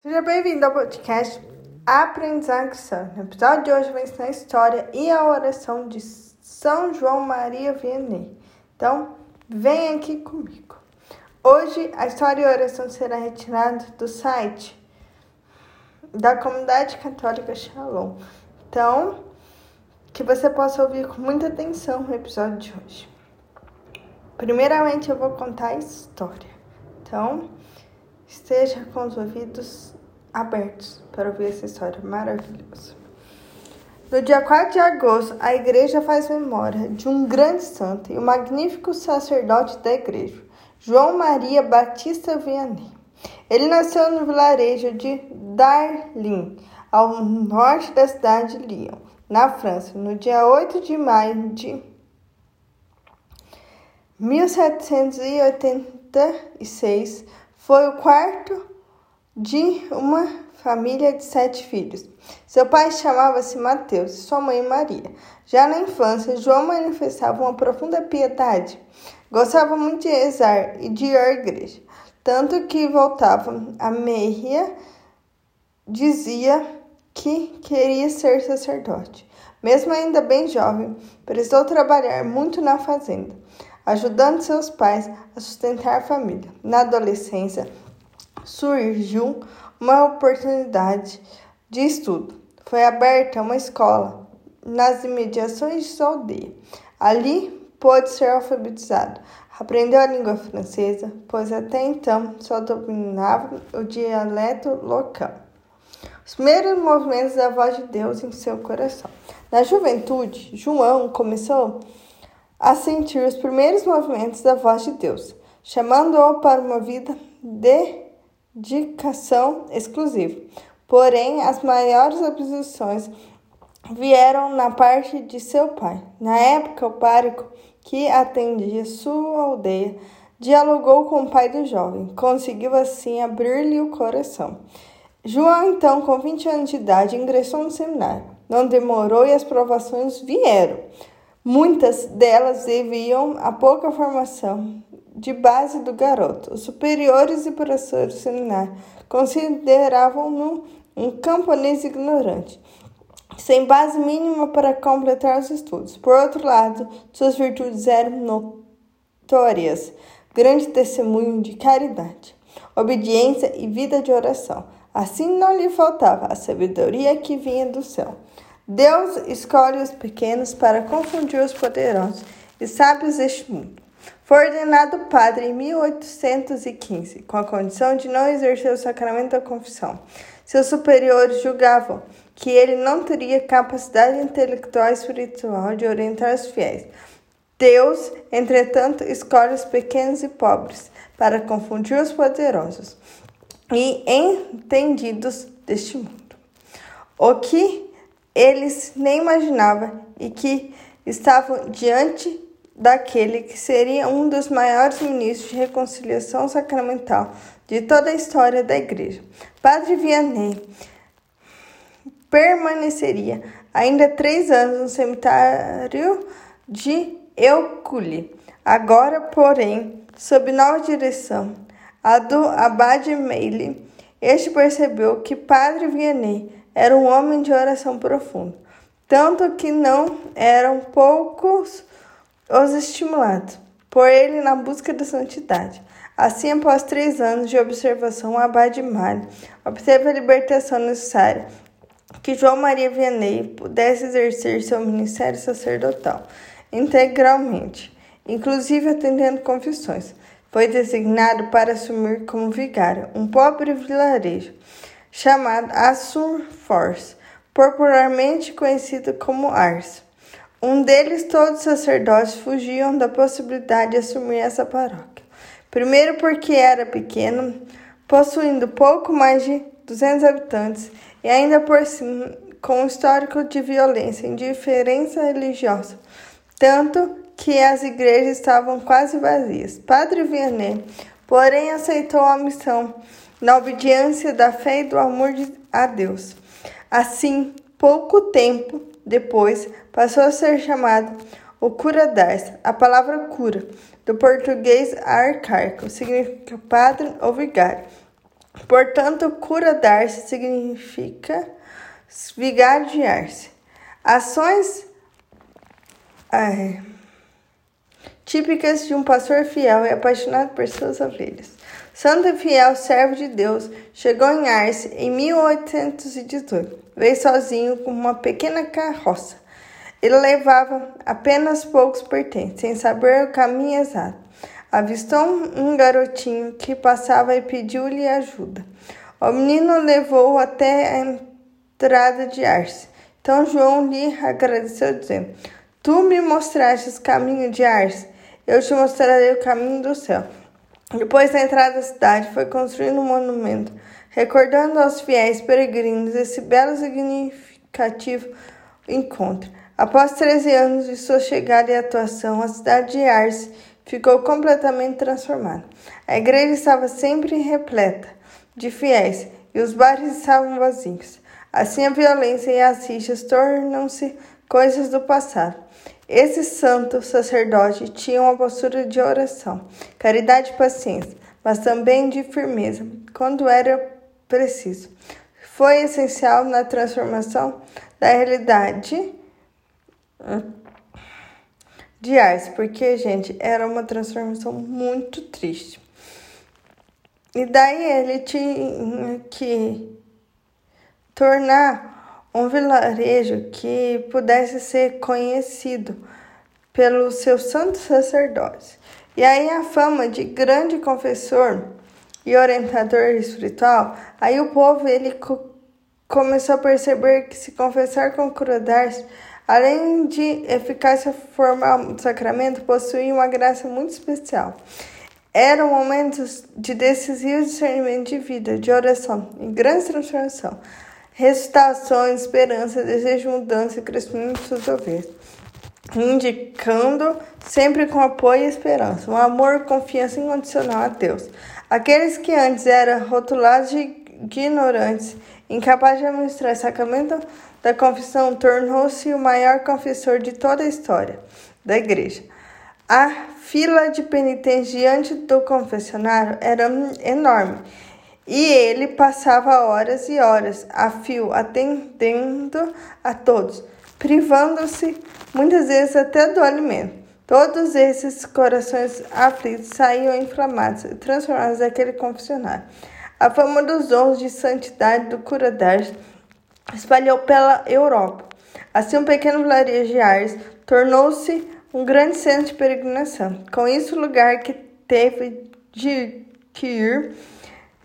Seja bem-vindo ao podcast Aprendizagem Cristã. No episódio de hoje, eu vou ensinar a história e a oração de São João Maria Vianney. Então, vem aqui comigo. Hoje, a história e a oração será retirada do site da Comunidade Católica Shalom. Então, que você possa ouvir com muita atenção o episódio de hoje. Primeiramente, eu vou contar a história. Então, esteja com os ouvidos abertos para ouvir essa história maravilhosa. No dia 4 de agosto, a igreja faz memória de um grande santo e um magnífico sacerdote da igreja, João Maria Batista Vianney. Ele nasceu no vilarejo de Darlin, ao norte da cidade de Lyon, na França, no dia 8 de maio de 1786 foi o quarto de uma família de sete filhos. Seu pai chamava-se Mateus e sua mãe Maria. Já na infância, João manifestava uma profunda piedade. Gostava muito de rezar e de ir à igreja, tanto que voltava a meia dizia que queria ser sacerdote. Mesmo ainda bem jovem, precisou trabalhar muito na fazenda ajudando seus pais a sustentar a família. Na adolescência, surgiu uma oportunidade de estudo. Foi aberta uma escola nas imediações de sua aldeia. Ali pôde ser alfabetizado. Aprendeu a língua francesa, pois até então só dominava o dialeto local. Os primeiros movimentos da voz de Deus em seu coração. Na juventude, João começou a sentir os primeiros movimentos da voz de Deus, chamando-o para uma vida de dedicação exclusiva. Porém, as maiores oposições vieram na parte de seu pai. Na época, o pároco que atendia sua aldeia dialogou com o pai do jovem, conseguiu assim abrir-lhe o coração. João, então, com 20 anos de idade, ingressou no seminário. Não demorou e as provações vieram. Muitas delas deviam à pouca formação de base do garoto. Os superiores e professores do seminário consideravam-no um camponês ignorante, sem base mínima para completar os estudos. Por outro lado, suas virtudes eram notórias, grande testemunho de caridade, obediência e vida de oração. Assim não lhe faltava a sabedoria que vinha do céu. Deus escolhe os pequenos para confundir os poderosos e sábios deste mundo. Foi ordenado padre em 1815, com a condição de não exercer o sacramento da confissão. Seus superiores julgavam que ele não teria capacidade intelectual e espiritual de orientar os fiéis. Deus, entretanto, escolhe os pequenos e pobres para confundir os poderosos e entendidos deste mundo. O que eles nem imaginavam e que estavam diante daquele que seria um dos maiores ministros de reconciliação sacramental de toda a história da Igreja. Padre Vianney permaneceria ainda três anos no cemitério de Euculi. Agora, porém, sob nova direção, a do Abade Meili, este percebeu que Padre Vianney era um homem de oração profunda, tanto que não eram poucos os estimulados por ele na busca da santidade. Assim, após três anos de observação, o Abade Mário obteve a libertação necessária que João Maria Vianney pudesse exercer seu ministério sacerdotal integralmente, inclusive atendendo confissões. Foi designado para assumir como vigário um pobre vilarejo chamado Assurfors, popularmente conhecido como Ars. Um deles, todos os sacerdotes fugiam da possibilidade de assumir essa paróquia. Primeiro, porque era pequeno, possuindo pouco mais de 200 habitantes e ainda por cima com um histórico de violência e indiferença religiosa, tanto que as igrejas estavam quase vazias. Padre Vianney, porém, aceitou a missão na obediência da fé e do amor a Deus. Assim, pouco tempo depois, passou a ser chamado o cura d'Ars. A palavra cura, do português arcaico, significa padre ou vigário. Portanto, cura dar-se significa vigário de ar-se. Ações é, típicas de um pastor fiel e apaixonado por suas ovelhas. Santo e fiel servo de Deus, chegou em Arce em 1818. Veio sozinho com uma pequena carroça. Ele levava apenas poucos pertences, sem saber o caminho exato. Avistou um garotinho que passava e pediu-lhe ajuda. O menino levou até a entrada de Arce. Então João lhe agradeceu, dizendo: Tu me mostraste o caminho de Arce, eu te mostrarei o caminho do céu. Depois da entrada da cidade, foi construído um monumento, recordando aos fiéis peregrinos esse belo e significativo encontro. Após 13 anos de sua chegada e atuação, a cidade de Arce ficou completamente transformada. A igreja estava sempre repleta de fiéis e os bares estavam vazios. Assim, a violência e as rixas tornam-se coisas do passado. Esse santo sacerdote tinha uma postura de oração, caridade e paciência, mas também de firmeza, quando era preciso. Foi essencial na transformação da realidade de Ars, porque, gente, era uma transformação muito triste. E daí ele tinha que tornar um vilarejo que pudesse ser conhecido pelos seus santos sacerdotes. E aí a fama de grande confessor e orientador espiritual, aí o povo ele co começou a perceber que se confessar com crueldade, além de eficácia formal do sacramento, possuía uma graça muito especial. Eram momentos de decisivo discernimento de vida, de oração e grande transformação ressuscitações, esperança, desejo de mudança e crescimento suas ovelhas, indicando sempre com apoio e esperança, um amor e confiança incondicional a Deus. Aqueles que antes eram rotulados de ignorantes, incapazes de administrar o sacramento da confissão, tornou-se o maior confessor de toda a história da igreja. A fila de penitentes diante do confessionário era enorme e ele passava horas e horas a fio atendendo a todos, privando-se muitas vezes até do alimento. Todos esses corações aflitos saíam inflamados e transformados daquele confessionário. A fama dos dons de santidade do curador espalhou pela Europa. Assim, um pequeno vilarejo de Ars tornou-se um grande centro de peregrinação. Com isso, o lugar que teve de que ir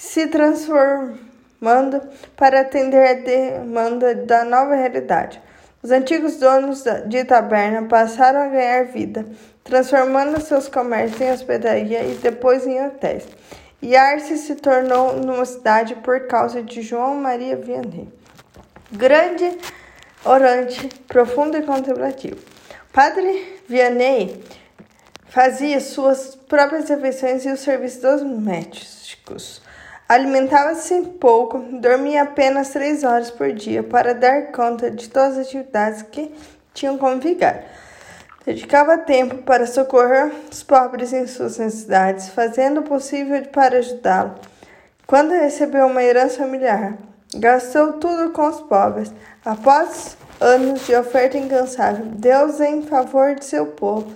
se transformando para atender a demanda da nova realidade. Os antigos donos de taberna passaram a ganhar vida, transformando seus comércios em hospedaria e depois em hotéis. E Arce se tornou numa cidade por causa de João Maria Vianney. Grande, orante, profundo e contemplativo. Padre Vianney fazia suas próprias refeições e o serviço dos médicos. Alimentava-se pouco, dormia apenas três horas por dia para dar conta de todas as atividades que tinham como vigar. Dedicava tempo para socorrer os pobres em suas necessidades, fazendo o possível para ajudá-los. Quando recebeu uma herança familiar, gastou tudo com os pobres. Após anos de oferta incansável, Deus em favor de seu povo,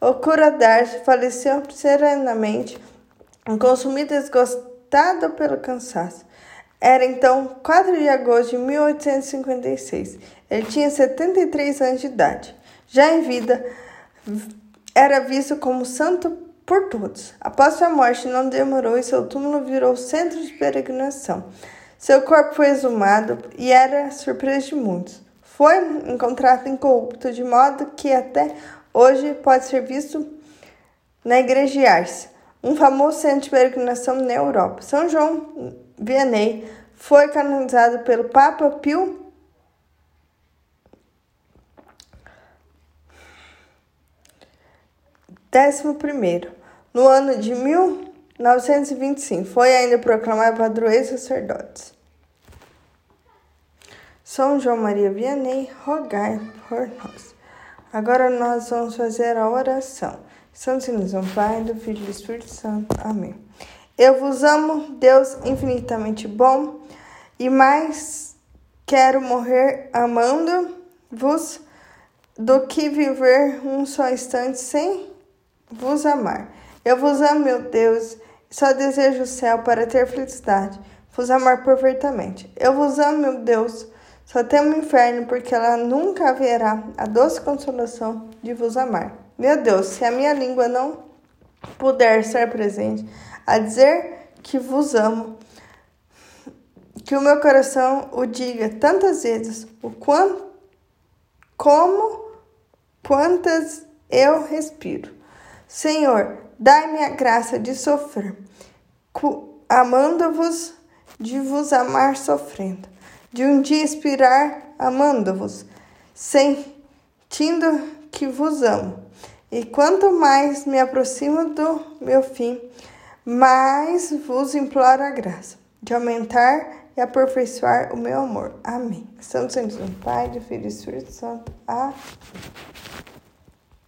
o curador faleceu serenamente, consumido e desgostado derrotado pelo cansaço. Era então 4 de agosto de 1856. Ele tinha 73 anos de idade. Já em vida, era visto como santo por todos. Após sua morte, não demorou e seu túmulo virou centro de peregrinação. Seu corpo foi exumado e era surpresa de muitos. Foi encontrado incorrupto, de modo que até hoje pode ser visto na igreja de Ars um famoso centro de peregrinação na Europa. São João Vianney foi canonizado pelo Papa Pio primeiro, no ano de 1925, foi ainda proclamado padroeiro sacerdotes. São João Maria Vianney, rogai por nós. Agora nós vamos fazer a oração. Santo Deus, um Pai, do Filho e do Espírito Santo. Amém. Eu vos amo, Deus infinitamente bom, e mais quero morrer amando-vos do que viver um só instante sem vos amar. Eu vos amo, meu Deus, só desejo o céu para ter felicidade, vos amar perfeitamente. Eu vos amo, meu Deus, só temo o inferno, porque ela nunca haverá a doce consolação de vos amar. Meu Deus, se a minha língua não puder ser presente a dizer que vos amo, que o meu coração o diga tantas vezes, o quanto, como, quantas eu respiro. Senhor, dai-me a graça de sofrer, amando-vos, de vos amar sofrendo, de um dia expirar amando-vos, sentindo que vos amo. E quanto mais me aproximo do meu fim, mais vos imploro a graça de aumentar e aperfeiçoar o meu amor. Amém. Santo Santo Pai, do Filho e Espírito Santo. Amém.